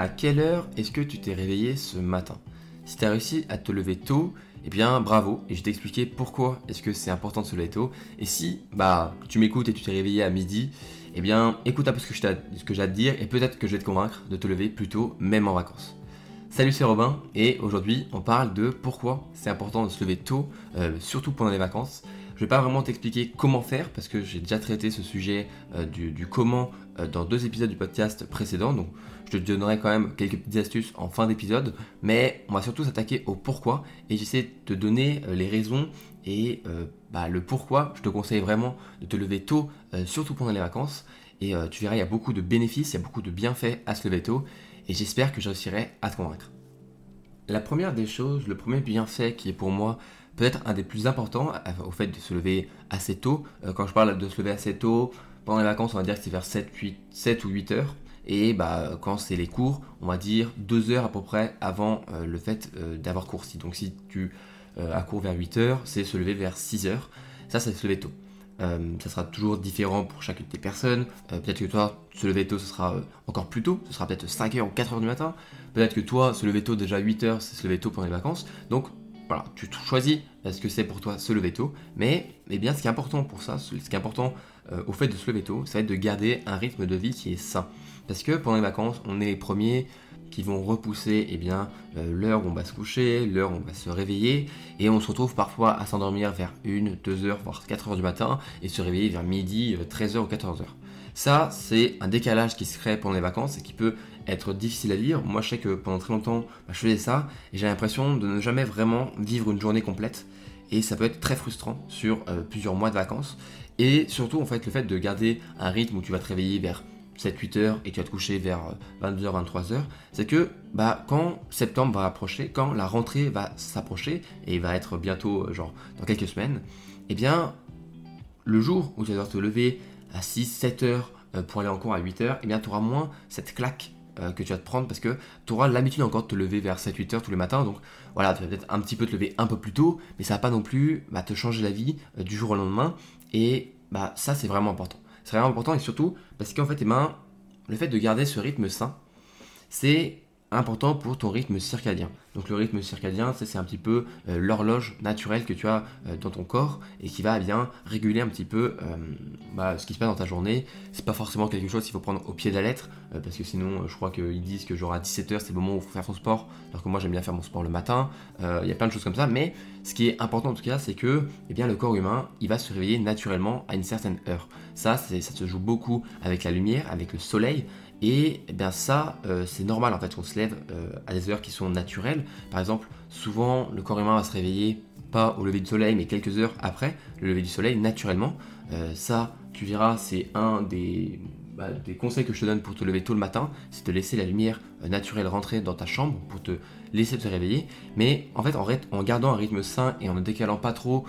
À quelle heure est-ce que tu t'es réveillé ce matin? Si tu as réussi à te lever tôt, eh bien bravo, et je vais t'expliquer pourquoi est-ce que c'est important de se lever tôt. Et si bah tu m'écoutes et tu t'es réveillé à midi, eh bien écoute un peu ce que j'ai à te dire et peut-être que je vais te convaincre de te lever plus tôt, même en vacances. Salut c'est Robin et aujourd'hui on parle de pourquoi c'est important de se lever tôt, euh, surtout pendant les vacances. Je vais pas vraiment t'expliquer comment faire parce que j'ai déjà traité ce sujet euh, du, comment euh, dans deux épisodes du podcast précédent. Donc je te donnerai quand même quelques petites astuces en fin d'épisode. Mais on va surtout s'attaquer au pourquoi et j'essaie de te donner euh, les raisons et bah, le pourquoi. Je te conseille vraiment de te lever tôt, surtout pendant les vacances. Et tu verras, il y a beaucoup de bénéfices, il y a beaucoup de bienfaits à se lever tôt. Et j'espère que je réussirai à te convaincre. La première des choses, le premier bienfait qui est pour moi peut-être un des plus importants au fait de se lever assez tôt. Euh, quand je parle de se lever assez tôt, pendant les vacances, on va dire que c'est vers 7, 8, 7 ou 8 heures. Et bah, quand c'est les cours, on va dire 2 heures à peu près avant euh, le fait euh, d'avoir cours. Donc si tu as cours vers 8 heures, c'est se lever vers 6 heures. Ça, c'est se lever tôt. ça sera toujours différent pour chacune des personnes. peut-être que toi, se lever tôt, ce sera encore plus tôt. Ce sera peut-être 5 heures ou 4 heures du matin. Peut-être que toi, se lever tôt, déjà 8 heures, c'est se lever tôt pendant les vacances. Donc, voilà, tu choisis ce que c'est pour toi se lever tôt, mais eh bien, ce qui est important pour ça, ce qui est important euh, au fait de se lever tôt, ça va être de garder un rythme de vie qui est sain. Parce que pendant les vacances, on est les premiers qui vont repousser eh bien, euh, l'heure où on va se coucher, l'heure où on va se réveiller, et on se retrouve parfois à s'endormir vers 1, 2 heures, voire 4 heures du matin, et se réveiller vers midi, 13 euh, heures ou 14 heures. Ça, c'est un décalage qui se crée pendant les vacances et qui peut être difficile à vivre. Moi, je sais que pendant très longtemps, bah, je faisais ça et j'ai l'impression de ne jamais vraiment vivre une journée complète. Et ça peut être très frustrant sur euh, plusieurs mois de vacances. Et surtout, en fait, le fait de garder un rythme où tu vas te réveiller vers 7-8 heures et tu vas te coucher vers 22h, euh, 23h, c'est que bah, quand septembre va approcher, quand la rentrée va s'approcher et va être bientôt, euh, genre dans quelques semaines, eh bien, le jour où tu vas devoir te lever à 6-7 heures pour aller en cours à 8 heures, eh bien tu auras moins cette claque euh, que tu vas te prendre parce que tu auras l'habitude encore de te lever vers 7-8 heures tous les matins. Donc voilà, tu vas peut-être un petit peu te lever un peu plus tôt, mais ça va pas non plus bah, te changer la vie euh, du jour au lendemain. Et bah, ça, c'est vraiment important. C'est vraiment important et surtout parce qu'en fait, eh ben, le fait de garder ce rythme sain, c'est important pour ton rythme circadien. Donc le rythme circadien, c'est un petit peu euh, l'horloge naturelle que tu as euh, dans ton corps et qui va bien réguler un petit peu euh, bah, ce qui se passe dans ta journée. C'est pas forcément quelque chose qu'il faut prendre au pied de la lettre parce que sinon je crois qu'ils disent que genre à 17h c'est le moment où il faut faire son sport alors que moi j'aime bien faire mon sport le matin. Il y a plein de choses comme ça mais ce qui est important en tout cas c'est que eh le corps humain il va se réveiller naturellement à une certaine heure. Ça, ça se joue beaucoup avec la lumière, avec le soleil et eh bien ça, euh, c'est normal en fait qu'on se lève euh, à des heures qui sont naturelles. Par exemple, souvent le corps humain va se réveiller pas au lever du soleil, mais quelques heures après le lever du soleil naturellement. Euh, ça, tu verras, c'est un des, bah, des, conseils que je te donne pour te lever tôt le matin, c'est de laisser la lumière naturelle rentrer dans ta chambre pour te laisser te réveiller. Mais en fait, en, gardant un rythme sain et en ne décalant pas trop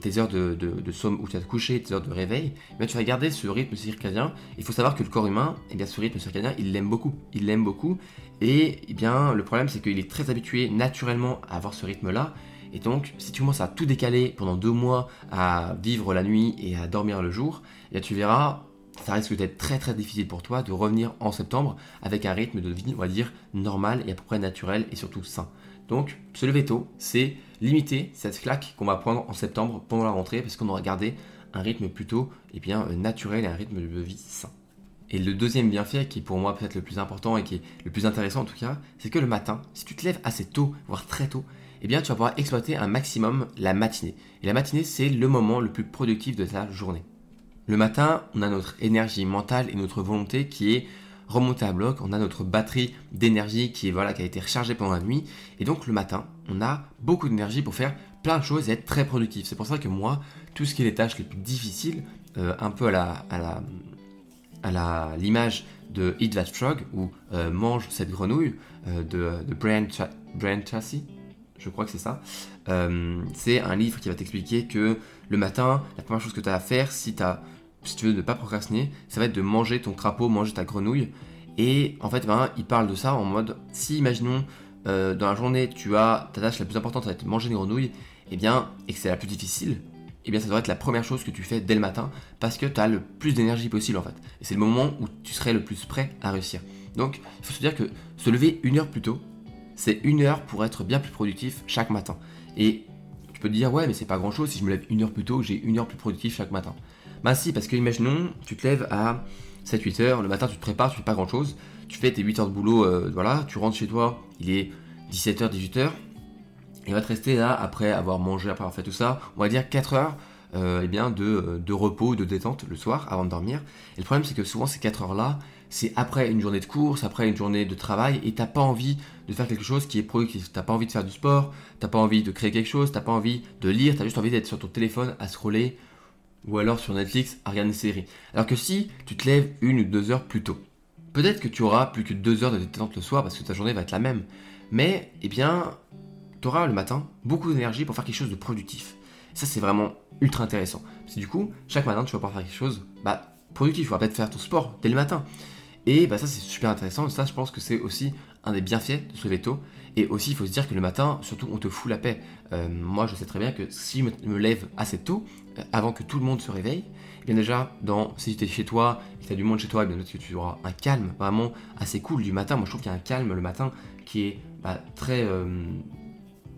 tes heures de, somme où tu vas te coucher, tes heures de réveil, eh tu vas garder ce rythme circadien. Il faut savoir que le corps humain, eh bien, ce rythme circadien, il l'aime beaucoup. Il l'aime beaucoup. Et eh bien, le problème, c'est qu'il est très habitué naturellement à avoir ce rythme-là. Et donc, si tu commences à tout décaler pendant deux mois, à vivre la nuit et à dormir le jour, tu verras, ça risque d'être très très difficile pour toi de revenir en septembre avec un rythme de vie, on va dire, normal et à peu près naturel et surtout sain. Donc, se lever tôt, c'est limiter cette claque qu'on va prendre en septembre pendant la rentrée parce qu'on aura gardé un rythme plutôt eh bien, euh, naturel et un rythme de vie sain. Et le deuxième bienfait, qui est pour moi peut-être le plus important et qui est le plus intéressant en tout cas, c'est que le matin, si tu te lèves assez tôt, voire très tôt, eh bien tu vas pouvoir exploiter un maximum la matinée. Et la matinée, c'est le moment le plus productif de ta journée. Le matin, on a notre énergie mentale et notre volonté qui est remonter à bloc, on a notre batterie d'énergie qui, voilà, qui a été rechargée pendant la nuit. Et donc le matin, on a beaucoup d'énergie pour faire plein de choses et être très productif. C'est pour ça que moi, tout ce qui est les tâches les plus difficiles, euh, un peu à la, à la, à l'image de Eat That Frog ou euh, Mange cette grenouille euh, de, de Brian, Tracy, je crois que c'est ça. c'est un livre qui va t'expliquer que le matin, la première chose que tu as à faire, si si tu veux ne pas procrastiner, ça va être de manger ton crapaud, manger ta grenouille. Et en fait, ben, il parle de ça en mode si, imaginons, euh, dans la journée, tu as ta tâche la plus importante, ça va être de manger une grenouille, et eh bien, et que c'est la plus difficile, eh bien, ça doit être la première chose que tu fais dès le matin parce que tu as le plus d'énergie possible en fait. Et c'est le moment où tu serais le plus prêt à réussir. Donc il faut se dire que se lever une heure plus tôt, c'est une heure pour être bien plus productif chaque matin. Et tu peux te dire, ouais, mais c'est pas grand chose, si je me lève une heure plus tôt, j'ai une heure plus productif chaque matin. Bah si, parce que imaginons, tu te lèves à 7-8 heures, le matin tu te prépares, tu fais pas grand chose, tu fais tes 8 heures de boulot, euh, voilà, tu rentres chez toi, il est 17h, 18h, il va te rester là, après avoir mangé, après avoir fait tout ça, on va dire 4 heures euh, eh bien de, de, repos, de détente le soir avant de dormir. Et le problème c'est que souvent ces 4 heures là, c'est après une journée de course, après une journée de travail, et t'as pas envie de faire quelque chose qui est productif. T'as pas envie de faire du sport, t'as pas envie de créer quelque chose, t'as pas envie de lire, t'as juste envie d'être sur ton téléphone à scroller, ou alors sur Netflix à regarder une série. Alors que si tu te lèves une ou deux heures plus tôt, peut-être que tu auras plus que deux heures de détente le soir parce que ta journée va être la même. Mais, eh bien, tu auras le matin beaucoup d'énergie pour faire quelque chose de productif. ça, c'est vraiment ultra intéressant. Parce que du coup, chaque matin, tu vas pouvoir faire quelque chose bah, productif. Tu vas peut-être faire ton sport dès le matin. Et bah, ça, c'est super intéressant. Ça, je pense que c'est aussi un des bienfaits de se lever tôt. Et aussi, il faut se dire que le matin, surtout, on te fout la paix. Euh, moi, je sais très bien que si je me lève assez tôt, euh, avant que tout le monde se réveille, eh bien déjà, dans, si tu es chez toi et que tu du monde chez toi, eh bien que tu auras un calme vraiment assez cool du matin. Moi, je trouve qu'il y a un calme le matin qui est bah, très euh,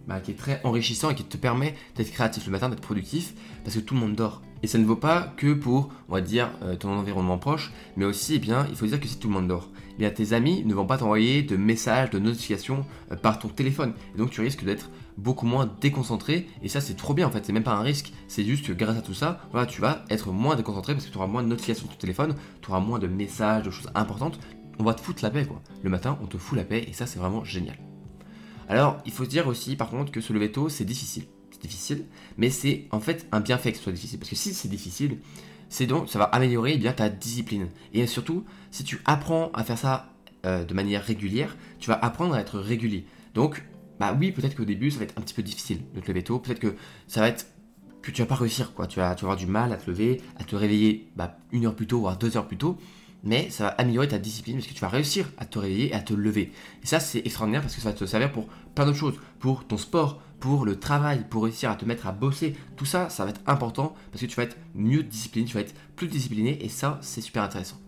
bah, qui est très enrichissant et qui te permet d'être créatif le matin, d'être productif, parce que tout le monde dort. Et ça ne vaut pas que pour, on va dire, euh, ton environnement proche, mais aussi, eh bien, il faut dire que si tout le monde dort, eh tes amis ne vont pas t'envoyer de messages, de notifications euh, par ton téléphone. Et donc, tu risques d'être beaucoup moins déconcentré. Et ça, c'est trop bien en fait. C'est même pas un risque. C'est juste que grâce à tout ça, voilà, tu vas être moins déconcentré parce que tu auras moins de notifications sur ton téléphone, tu auras moins de messages, de choses importantes. On va te foutre la paix quoi. Le matin, on te fout la paix et ça, c'est vraiment génial. Alors, il faut se dire aussi, par contre, que se lever tôt, c'est difficile. Difficile, mais c'est en fait un bienfait que ce soit difficile. Parce que si c'est difficile, c'est donc, ça va améliorer eh bien ta discipline. Et surtout, si tu apprends à faire ça euh, de manière régulière, tu vas apprendre à être régulier. Donc, bah oui, peut-être qu'au début, ça va être un petit peu difficile de te lever tôt. Peut-être que ça va être que tu vas pas réussir, quoi. Tu vas, tu avoir du mal à te lever, à te réveiller bah, une heure plus tôt, voire deux heures plus tôt mais ça va améliorer ta discipline parce que tu vas réussir à te réveiller et à te lever. Et ça, c'est extraordinaire parce que ça va te servir pour plein d'autres choses, pour ton sport, pour le travail, pour réussir à te mettre à bosser. Tout ça, ça va être important parce que tu vas être mieux discipliné, tu vas être plus discipliné et ça, c'est super intéressant.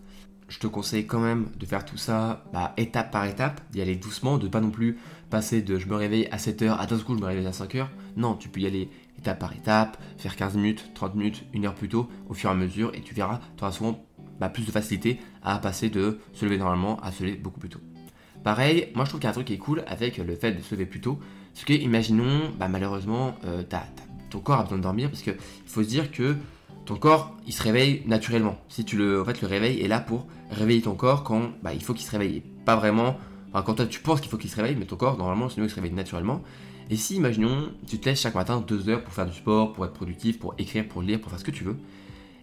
Je te conseille quand même de faire tout ça bah, étape par étape, d'y aller doucement, de pas non plus passer de je me réveille à 7h, à d'un coup je me réveille à 5h. Non, tu peux y aller étape par étape, faire 15 minutes, 30 minutes, une heure plus tôt, au fur et à mesure, et tu verras, tu auras souvent bah, plus de facilité à passer de se lever normalement à se lever beaucoup plus tôt. Pareil, moi je trouve qu'il y a un truc qui est cool avec le fait de se lever plus tôt, c'est que imaginons, bah, malheureusement, euh, ton corps a besoin de dormir parce qu'il faut se dire que ton corps il se réveille naturellement. Si tu le, en fait, le réveil est là pour réveiller ton corps quand bah, il faut qu'il se réveille. Pas vraiment, enfin, quand tu penses qu'il faut qu'il se réveille, mais ton corps normalement sinon il se réveille naturellement. Et si, imaginons, tu te laisses chaque matin deux heures pour faire du sport, pour être productif, pour écrire, pour lire, pour faire ce que tu veux,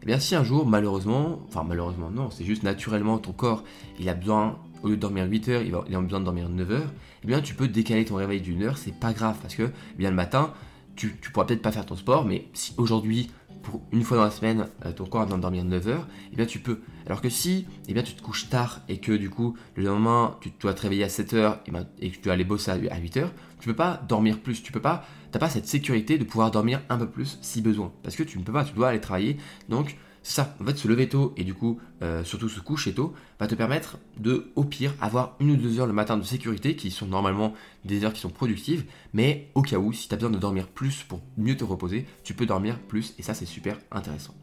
eh bien si un jour, malheureusement, enfin malheureusement non, c'est juste naturellement ton corps, il a besoin, au lieu de dormir 8 heures, il, a besoin de dormir 9 heures, eh bien tu peux décaler ton réveil d'une heure, c'est pas grave, parce que eh bien le matin, tu, pourras peut-être pas faire ton sport, mais si aujourd'hui, pour une fois dans la semaine, euh, ton corps a besoin de dormir 9 heures, eh bien tu peux. Alors que si eh bien, tu te couches tard et que du coup, le lendemain, tu dois te réveiller à 7 heures et, ben, et que tu dois aller bosser à 8 heures, tu peux pas dormir plus, tu peux pas t'as pas cette sécurité de pouvoir dormir un peu plus si besoin. Parce que tu ne peux pas, tu dois aller travailler. Donc, ça, en fait, se lever tôt et du coup, euh, surtout se coucher tôt, va te permettre de, au pire, avoir une ou deux heures le matin de sécurité, qui sont normalement des heures qui sont productives, mais au cas où, si tu as besoin de dormir plus pour mieux te reposer, tu peux dormir plus, et ça, c'est super intéressant.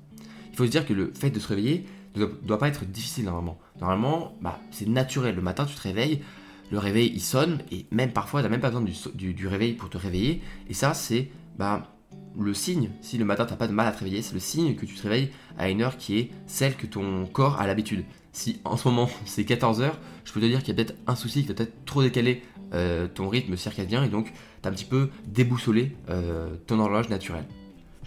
Il faut se dire que le fait de se réveiller ne doit, pas être difficile normalement. Normalement, bah, c'est naturel. Le matin, tu te réveilles, le réveil il sonne et même parfois tu n'as même pas besoin du, réveil pour te réveiller et ça c'est bah, le signe, si le matin tu n'as pas de mal à te réveiller, c'est le signe que tu te réveilles à une heure qui est celle que ton corps a l'habitude. Si en ce moment c'est 14h, je peux te dire qu'il y a peut-être un souci, que tu as peut-être trop décalé euh, ton rythme circadien et donc tu as un petit peu déboussolé euh, ton horloge naturelle.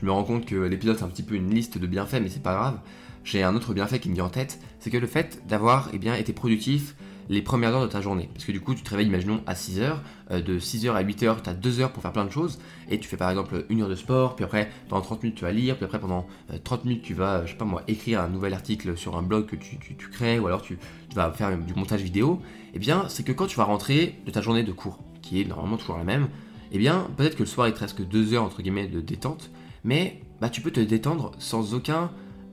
Je me rends compte que l'épisode c'est un petit peu une liste de bienfaits mais c'est pas grave. J'ai un autre bienfait qui me vient en tête, c'est que le fait d'avoir eh été productif, les premières heures de ta journée. Parce que du coup, tu te réveilles, imaginons, à 6h, euh, de 6h à 8h, tu as 2 heures pour faire plein de choses, et tu fais par exemple une heure de sport, puis après, pendant 30 minutes, tu vas lire, puis après, pendant 30 euh, minutes, tu vas, je sais pas moi, écrire un nouvel article sur un blog que tu, crées, ou alors tu, vas faire du montage vidéo, eh bien, c'est que quand tu vas rentrer de ta journée de cours, qui est normalement toujours la même, eh bien, peut-être que le soir, il te reste que 2 heures, entre guillemets, de détente, mais bah, tu peux te détendre sans aucun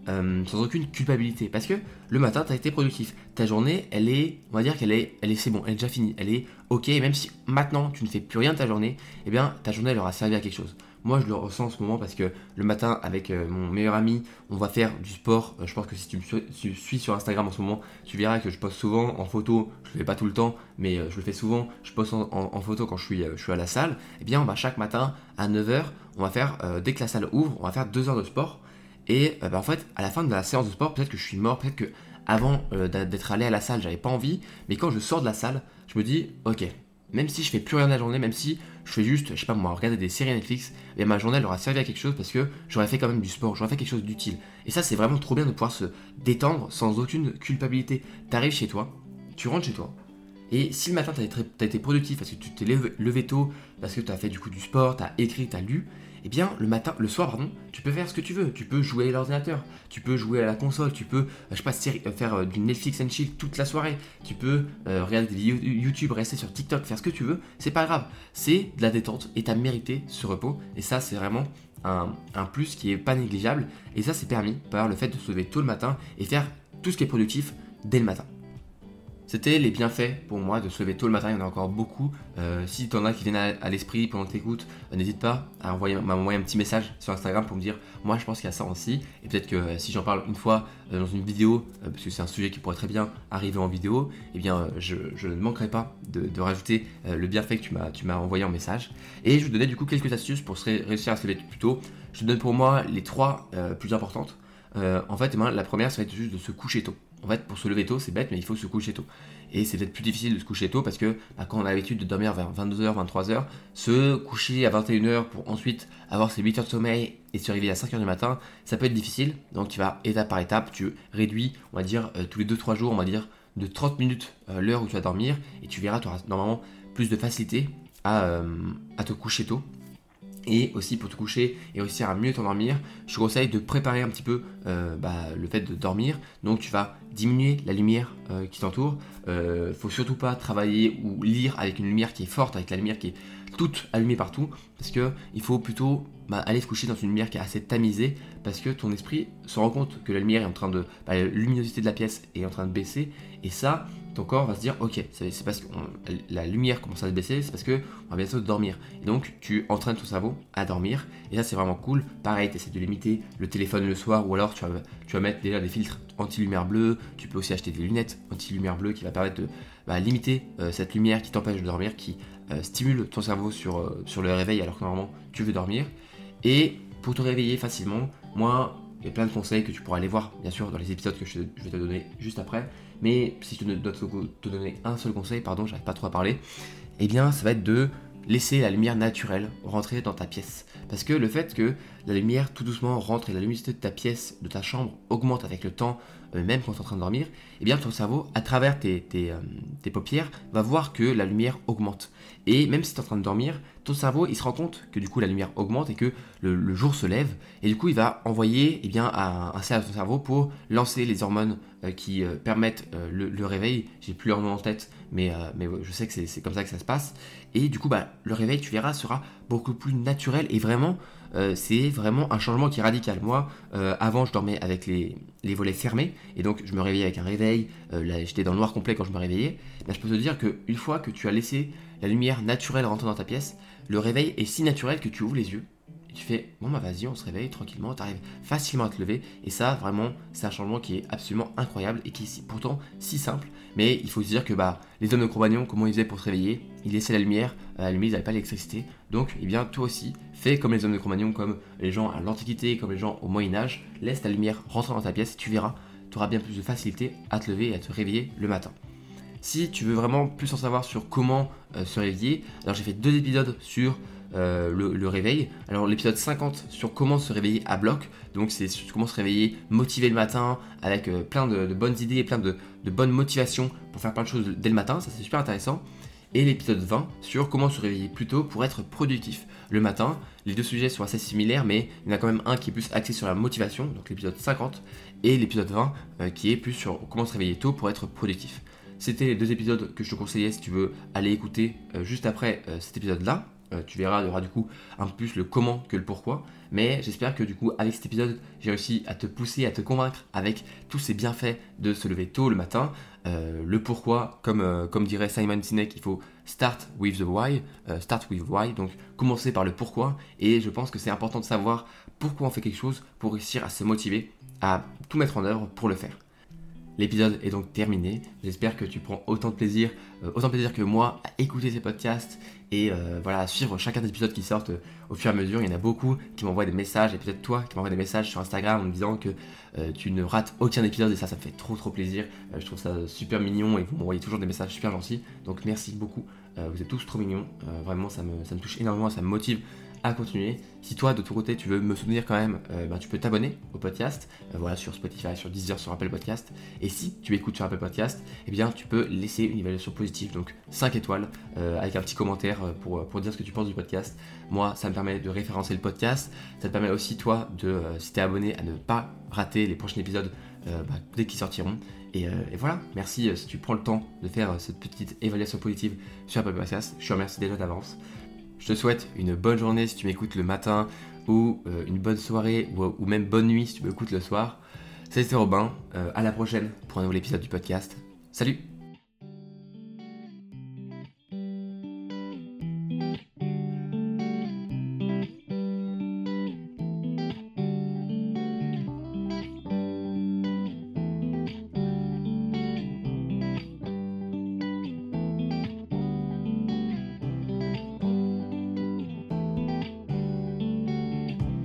euh, sans aucune culpabilité. Parce que le matin, tu as été productif. Ta journée, elle est, on va dire qu'elle est, elle est, c'est bon, elle est déjà finie. Elle est ok. Même si maintenant tu ne fais plus rien de ta journée, eh bien ta journée elle aura servi à quelque chose. Moi, je le ressens en ce moment parce que le matin, avec euh, mon meilleur ami, on va faire du sport. Euh, je pense que si tu me suis, sur Instagram en ce moment, tu verras que je poste souvent en photo. Je le fais pas tout le temps, mais je le fais souvent. Je poste en, photo quand je suis, je suis à la salle. Eh bien, on va chaque matin à 9h, on va faire, dès que la salle ouvre, on va faire 2 heures de sport. Et euh, bah, en fait, à la fin de la séance de sport, peut-être que je suis mort, peut-être que avant euh, d'être allé à la salle, j'avais pas envie, mais quand je sors de la salle, je me dis, ok, même si je fais plus rien de la journée, même si je fais juste, je sais pas moi, regarder des séries Netflix, et ma journée elle aura servi à quelque chose parce que j'aurais fait quand même du sport, j'aurais fait quelque chose d'utile. Et ça, c'est vraiment trop bien de pouvoir se détendre sans aucune culpabilité. T'arrives chez toi, tu rentres chez toi, et si le matin tu as, été productif parce que tu t'es levé, tôt, parce que tu as fait du coup du sport, tu as écrit, tu as lu, eh bien le matin, le soir pardon, tu peux faire ce que tu veux. Tu peux jouer à l'ordinateur, tu peux jouer à la console, tu peux, euh, je sais pas, euh, faire euh, du Netflix and chill toute la soirée, tu peux regarder des vidéos YouTube, rester sur TikTok, faire ce que tu veux. C'est pas grave, c'est de la détente et as mérité ce repos. Et ça, c'est vraiment un, un, plus qui est pas négligeable. Et ça, c'est permis par le fait de se lever tôt le matin et faire tout ce qui est productif dès le matin. C'était les bienfaits pour moi de se lever tôt le matin, il y en a encore beaucoup. Euh, si tu en as qui viennent à, l'esprit pendant que tu écoutes, euh, n'hésite pas à m'envoyer un petit message sur Instagram pour me dire moi je pense qu'il y a ça aussi. Et peut-être que euh, si j'en parle une fois dans une vidéo, parce que c'est un sujet qui pourrait très bien arriver en vidéo, eh bien je, ne manquerai pas de, rajouter le bienfait que tu m'as envoyé en message. Et je te donner du coup quelques astuces pour réussir à se lever plus tôt. Je te donne pour moi les trois plus importantes. en fait, eh la première, être juste de se coucher tôt. En fait, pour se lever tôt, c'est bête, mais il faut se coucher tôt. Et c'est peut-être plus difficile de se coucher tôt parce que bah, quand on a l'habitude de dormir vers 22h, 23h, se coucher à 21h pour ensuite avoir ses 8 heures de sommeil et se réveiller à 5h du matin, ça peut être difficile. Donc tu vas étape par étape, tu réduis, on va dire, euh, tous les 2-3 jours, on va dire, de 30 minutes euh, l'heure où tu vas dormir et tu verras, tu auras normalement plus de facilité à, euh, à te coucher tôt et aussi pour te coucher et réussir à mieux t'endormir, je te conseille de préparer un petit peu euh, bah, le fait de dormir. Donc tu vas diminuer la lumière euh, qui t'entoure. Euh, faut surtout pas travailler ou lire avec une lumière qui est forte, avec la lumière qui est toute allumée partout, parce que il faut plutôt bah, aller se coucher dans une lumière qui est assez tamisée, parce que ton esprit se rend compte que la lumière est en train de, bah, la luminosité de la pièce est en train de baisser, et ça, ton corps va se dire ok c'est parce que la lumière commence à se baisser c'est parce que on va bientôt dormir. Et donc tu entraînes ton cerveau à dormir et ça c'est vraiment cool. Pareil tu essaies de limiter le téléphone le soir ou alors tu vas, tu vas mettre déjà des filtres anti-lumière bleue. Tu peux aussi acheter des lunettes anti-lumière bleue qui va permettre de bah, limiter euh, cette lumière qui t'empêche de dormir qui euh, stimule ton cerveau sur, euh, sur le réveil alors que normalement tu veux dormir. Et pour te réveiller facilement moi il y a plein de conseils que tu pourras aller voir, bien sûr, dans les épisodes que je, vais te donner juste après. Mais si je dois te donner un seul conseil, pardon, j'arrive pas trop à parler, eh bien, ça va être de laisser la lumière naturelle rentrer dans ta pièce. Parce que le fait que la lumière tout doucement rentre et la luminosité de ta pièce, de ta chambre, augmente avec le temps, euh, même quand tu es en train de dormir, eh bien ton cerveau, à travers tes, euh, paupières, va voir que la lumière augmente. Et même si tu es en train de dormir, ton cerveau, il se rend compte que du coup la lumière augmente et que le, jour se lève. Et du coup, il va envoyer eh bien, un, un à ton cerveau pour lancer les hormones euh, qui euh, permettent euh, le, réveil. J'ai plus leur nom en tête, mais, mais je sais que c'est comme ça que ça se passe. Et du coup, bah, le réveil, tu verras, sera beaucoup plus naturel et vraiment, c'est vraiment un changement qui est radical. Moi, avant, je dormais avec les, les, volets fermés et donc je me réveillais avec un réveil. J'étais dans le noir complet quand je me réveillais. Mais je peux te dire qu'une fois que tu as laissé la lumière naturelle rentrer dans ta pièce, le réveil est si naturel que tu ouvres les yeux et tu fais bon bah vas-y on se réveille tranquillement, tu arrives facilement à te lever et ça vraiment c'est un changement qui est absolument incroyable et qui est pourtant si simple. Mais il faut se dire que bah les hommes de Cro-Magnon comment ils faisaient pour se réveiller? Ils laissaient la lumière, la lumière ils n'avaient pas l'électricité. Donc eh bien toi aussi fais comme les hommes de Cro-Magnon comme les gens à l'Antiquité, comme les gens au Moyen-Âge, laisse ta lumière rentrer dans ta pièce tu verras, tu auras bien plus de facilité à te lever et à te réveiller le matin. Si tu veux vraiment plus en savoir sur comment euh, se réveiller, alors j'ai fait deux épisodes sur euh, le, réveil. Alors l'épisode 50 sur comment se réveiller à bloc, donc c'est comment se réveiller motivé le matin avec euh, plein de, bonnes idées et plein de, bonnes motivations pour faire plein de choses dès le matin, ça c'est super intéressant. Et l'épisode 20 sur comment se réveiller plus tôt pour être productif le matin. Les deux sujets sont assez similaires, mais il y en a quand même un qui est plus axé sur la motivation, donc l'épisode 50, et l'épisode 20 qui est plus sur comment se réveiller tôt pour être productif. C'était les deux épisodes que je te conseillais si tu veux aller écouter euh, juste après euh, cet épisode-là. tu verras, il y aura du coup un peu plus le comment que le pourquoi. Mais j'espère que du coup, avec cet épisode, j'ai réussi à te pousser, à te convaincre avec tous ces bienfaits de se lever tôt le matin. le pourquoi, comme, comme dirait Simon Sinek, il faut start with the why, start with why, donc commencer par le pourquoi. Et je pense que c'est important de savoir pourquoi on fait quelque chose pour réussir à se motiver, à tout mettre en œuvre pour le faire. L'épisode est donc terminé. J'espère que tu prends autant de plaisir, euh, autant de plaisir que moi à écouter ces podcasts et euh, voilà à suivre chacun des épisodes qui sortent euh, au fur et à mesure. Il y en a beaucoup qui m'envoient des messages et peut-être toi qui m'envoies des messages sur Instagram en me disant que tu ne rates aucun épisode et ça, ça me fait trop trop plaisir. je trouve ça super mignon et vous m'envoyez toujours des messages super gentils. Donc merci beaucoup. vous êtes tous trop mignons. vraiment, ça me, ça me touche énormément, ça me motive à continuer. Si toi, de ton côté, tu veux me soutenir quand même, euh, ben, tu peux t'abonner au podcast, euh, voilà, sur Spotify, sur Deezer, sur Apple Podcast. Et si tu écoutes sur Apple Podcast, eh bien, tu peux laisser une évaluation positive, donc 5 étoiles, euh, avec un petit commentaire pour, pour dire ce que tu penses du podcast. Moi, ça me permet de référencer le podcast. Ça te permet aussi, toi, de, si tu es abonné, à ne pas rater les prochains épisodes bah, dès qu'ils sortiront. Et, et, voilà, merci si tu prends le temps de faire cette petite évaluation positive sur Apple Podcast. Je te remercie déjà d'avance. Je te souhaite une bonne journée si tu m'écoutes le matin ou euh, une bonne soirée ou, même bonne nuit si tu m'écoutes le soir. C'était Robin, euh, à la prochaine pour un nouvel épisode du podcast. Salut